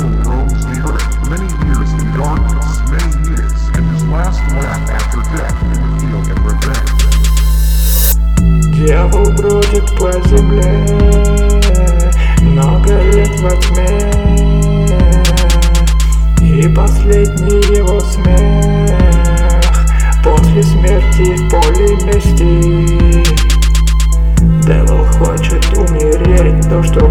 animal roams the earth many years in darkness, many years, and his last laugh after death would feel in revenge. Дьявол бродит по земле Много лет во тьме. И последний его смех После смерти в поле мести. Девил хочет умереть То, что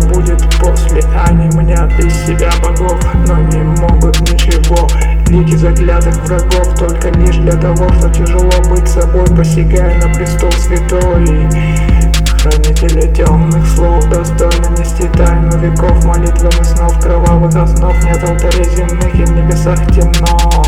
Мнят из себя богов Но не могут ничего. Лики заклятых врагов Только лишь для того, что тяжело быть собой Посягая на престол святой. Хранители темных слов достойны нести тайну веков Молитвами снов кровавых основ Нет алтарей земных и в небесах темно.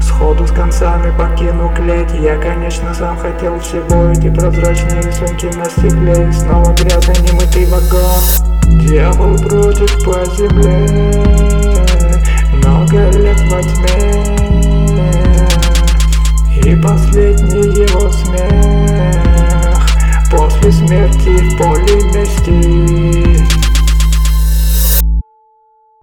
Сходу с концами покину клеть Я, конечно, сам хотел всего Эти прозрачные рисунки на стекле И снова грязный немытый вагон Дьявол бродит по земле Много лет во тьме. И последний его смех После смерти в поле мести.